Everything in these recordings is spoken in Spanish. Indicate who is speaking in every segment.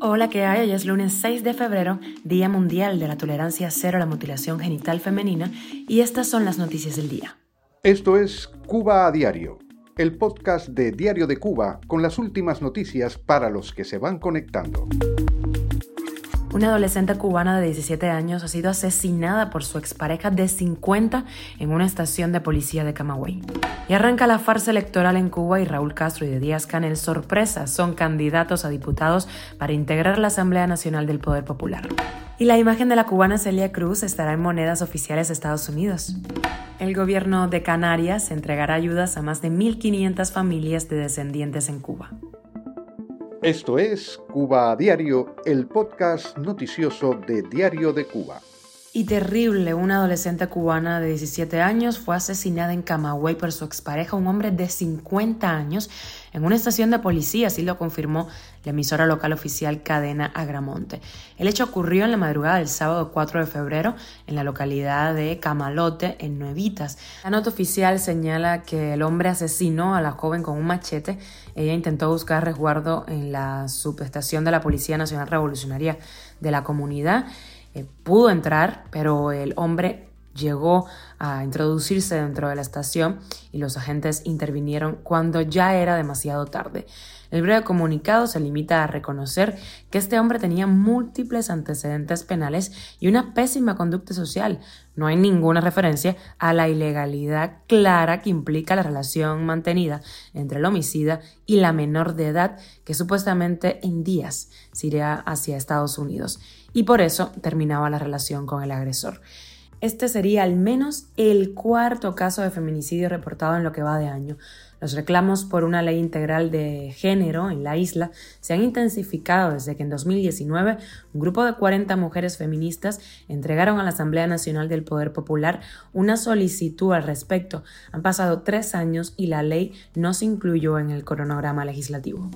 Speaker 1: Hola, ¿qué hay? Hoy es lunes 6 de febrero, Día Mundial de la Tolerancia Cero a la Mutilación Genital Femenina, y estas son las noticias del día.
Speaker 2: Esto es Cuba a Diario, el podcast de Diario de Cuba con las últimas noticias para los que se van conectando.
Speaker 1: Una adolescente cubana de 17 años ha sido asesinada por su expareja de 50 en una estación de policía de Camagüey. Y arranca la farsa electoral en Cuba y Raúl Castro y de Díaz Canel, sorpresa, son candidatos a diputados para integrar la Asamblea Nacional del Poder Popular. Y la imagen de la cubana Celia Cruz estará en monedas oficiales de Estados Unidos. El gobierno de Canarias entregará ayudas a más de 1.500 familias de descendientes en Cuba.
Speaker 2: Esto es Cuba Diario, el podcast noticioso de Diario de Cuba.
Speaker 1: Y terrible, una adolescente cubana de 17 años fue asesinada en Camagüey por su expareja, un hombre de 50 años, en una estación de policía, así lo confirmó la emisora local oficial Cadena Agramonte. El hecho ocurrió en la madrugada del sábado 4 de febrero en la localidad de Camalote, en Nuevitas. La nota oficial señala que el hombre asesinó a la joven con un machete. Ella intentó buscar resguardo en la subestación de la Policía Nacional Revolucionaria de la comunidad. Eh, pudo entrar, pero el hombre llegó a introducirse dentro de la estación y los agentes intervinieron cuando ya era demasiado tarde. El breve comunicado se limita a reconocer que este hombre tenía múltiples antecedentes penales y una pésima conducta social. No hay ninguna referencia a la ilegalidad clara que implica la relación mantenida entre el homicida y la menor de edad que supuestamente en días se iría hacia Estados Unidos y por eso terminaba la relación con el agresor. Este sería al menos el cuarto caso de feminicidio reportado en lo que va de año. Los reclamos por una ley integral de género en la isla se han intensificado desde que en 2019 un grupo de 40 mujeres feministas entregaron a la Asamblea Nacional del Poder Popular una solicitud al respecto. Han pasado tres años y la ley no se incluyó en el cronograma legislativo.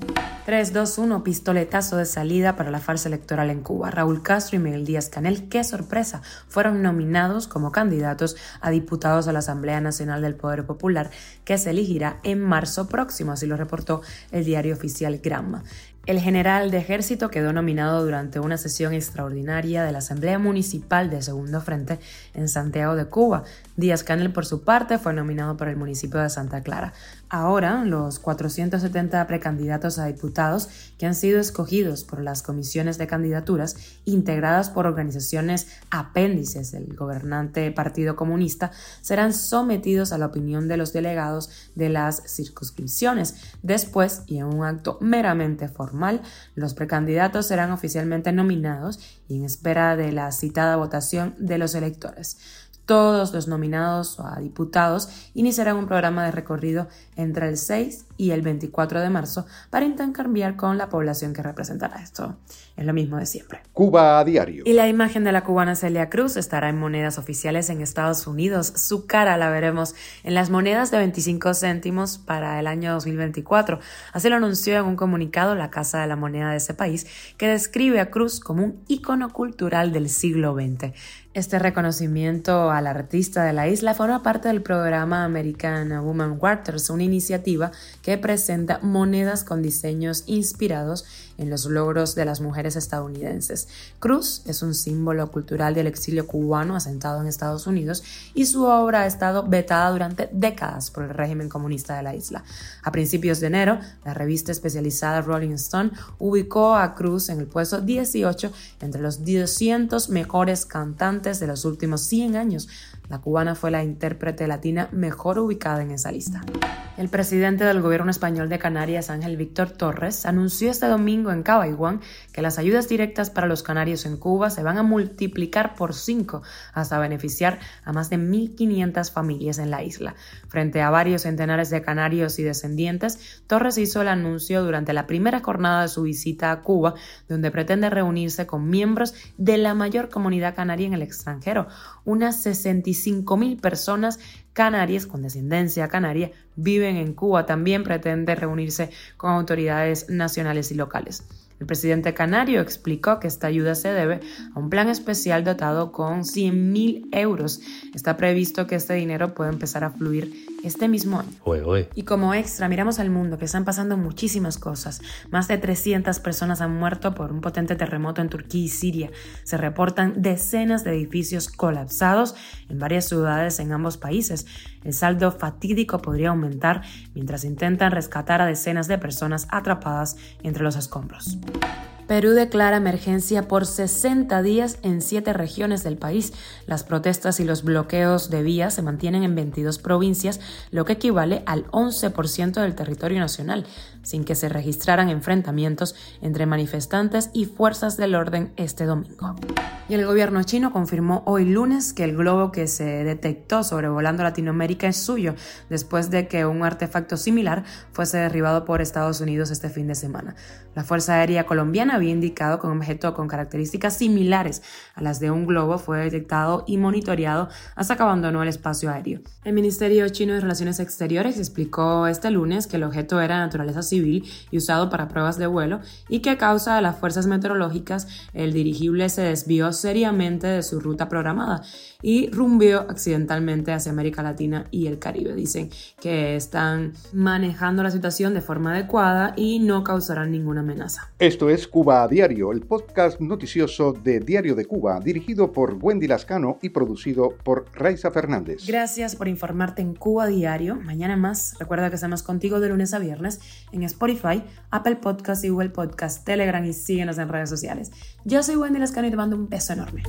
Speaker 1: 3-2-1, pistoletazo de salida para la farsa electoral en Cuba. Raúl Castro y Miguel Díaz Canel, qué sorpresa, fueron nominados como candidatos a diputados a la Asamblea Nacional del Poder Popular, que se elegirá en marzo próximo, así lo reportó el diario oficial Gramma. El general de ejército quedó nominado durante una sesión extraordinaria de la Asamblea Municipal de Segundo Frente en Santiago de Cuba. Díaz Canel, por su parte, fue nominado por el municipio de Santa Clara. Ahora, los 470 precandidatos a diputados que han sido escogidos por las comisiones de candidaturas integradas por organizaciones apéndices del gobernante Partido Comunista serán sometidos a la opinión de los delegados de las circunscripciones. Después, y en un acto meramente formal, los precandidatos serán oficialmente nominados y en espera de la citada votación de los electores. Todos los nominados a diputados iniciarán un programa de recorrido entre el 6 y el 24 de marzo para intercambiar con la población que representará. Esto es lo mismo de siempre.
Speaker 2: Cuba a diario.
Speaker 1: Y la imagen de la cubana Celia Cruz estará en monedas oficiales en Estados Unidos. Su cara la veremos en las monedas de 25 céntimos para el año 2024. Así lo anunció en un comunicado la Casa de la Moneda de ese país, que describe a Cruz como un ícono cultural del siglo XX. Este reconocimiento al artista de la isla forma parte del programa American Woman Waters, una iniciativa que presenta monedas con diseños inspirados en los logros de las mujeres estadounidenses. Cruz es un símbolo cultural del exilio cubano asentado en Estados Unidos y su obra ha estado vetada durante décadas por el régimen comunista de la isla. A principios de enero, la revista especializada Rolling Stone ubicó a Cruz en el puesto 18 entre los 200 mejores cantantes de los últimos 100 años, la cubana fue la intérprete latina mejor ubicada en esa lista. El presidente del gobierno español de Canarias, Ángel Víctor Torres, anunció este domingo en Cabaiguán que las ayudas directas para los canarios en Cuba se van a multiplicar por cinco hasta beneficiar a más de 1.500 familias en la isla. Frente a varios centenares de canarios y descendientes, Torres hizo el anuncio durante la primera jornada de su visita a Cuba, donde pretende reunirse con miembros de la mayor comunidad canaria en el extranjero, unas 65 mil personas canarias con descendencia canaria viven en Cuba. También pretende reunirse con autoridades nacionales y locales. El presidente canario explicó que esta ayuda se debe a un plan especial dotado con 100 mil euros. Está previsto que este dinero pueda empezar a fluir este mismo año. Y como extra, miramos al mundo, que están pasando muchísimas cosas. Más de 300 personas han muerto por un potente terremoto en Turquía y Siria. Se reportan decenas de edificios colapsados en varias ciudades en ambos países. El saldo fatídico podría aumentar mientras intentan rescatar a decenas de personas atrapadas entre los escombros. Perú declara emergencia por 60 días en siete regiones del país. Las protestas y los bloqueos de vías se mantienen en 22 provincias, lo que equivale al 11% del territorio nacional, sin que se registraran enfrentamientos entre manifestantes y fuerzas del orden este domingo. Y el gobierno chino confirmó hoy lunes que el globo que se detectó sobrevolando Latinoamérica es suyo, después de que un artefacto similar fuese derribado por Estados Unidos este fin de semana. La Fuerza Aérea Colombiana había indicado que un objeto con características similares a las de un globo fue detectado y monitoreado hasta que abandonó el espacio aéreo. El Ministerio Chino de Relaciones Exteriores explicó este lunes que el objeto era de naturaleza civil y usado para pruebas de vuelo y que a causa de las fuerzas meteorológicas el dirigible se desvió seriamente de su ruta programada y rumbió accidentalmente hacia América Latina y el Caribe. Dicen que están manejando la situación de forma adecuada y no causarán ninguna amenaza.
Speaker 2: Esto es Cuba a Diario, el podcast noticioso de Diario de Cuba, dirigido por Wendy Lascano y producido por Raiza Fernández.
Speaker 1: Gracias por informarte en Cuba Diario. Mañana más. Recuerda que estamos contigo de lunes a viernes en Spotify, Apple Podcast y Google Podcast, Telegram y síguenos en redes sociales. Yo soy Wendy Lascano y te mando un beso enorme.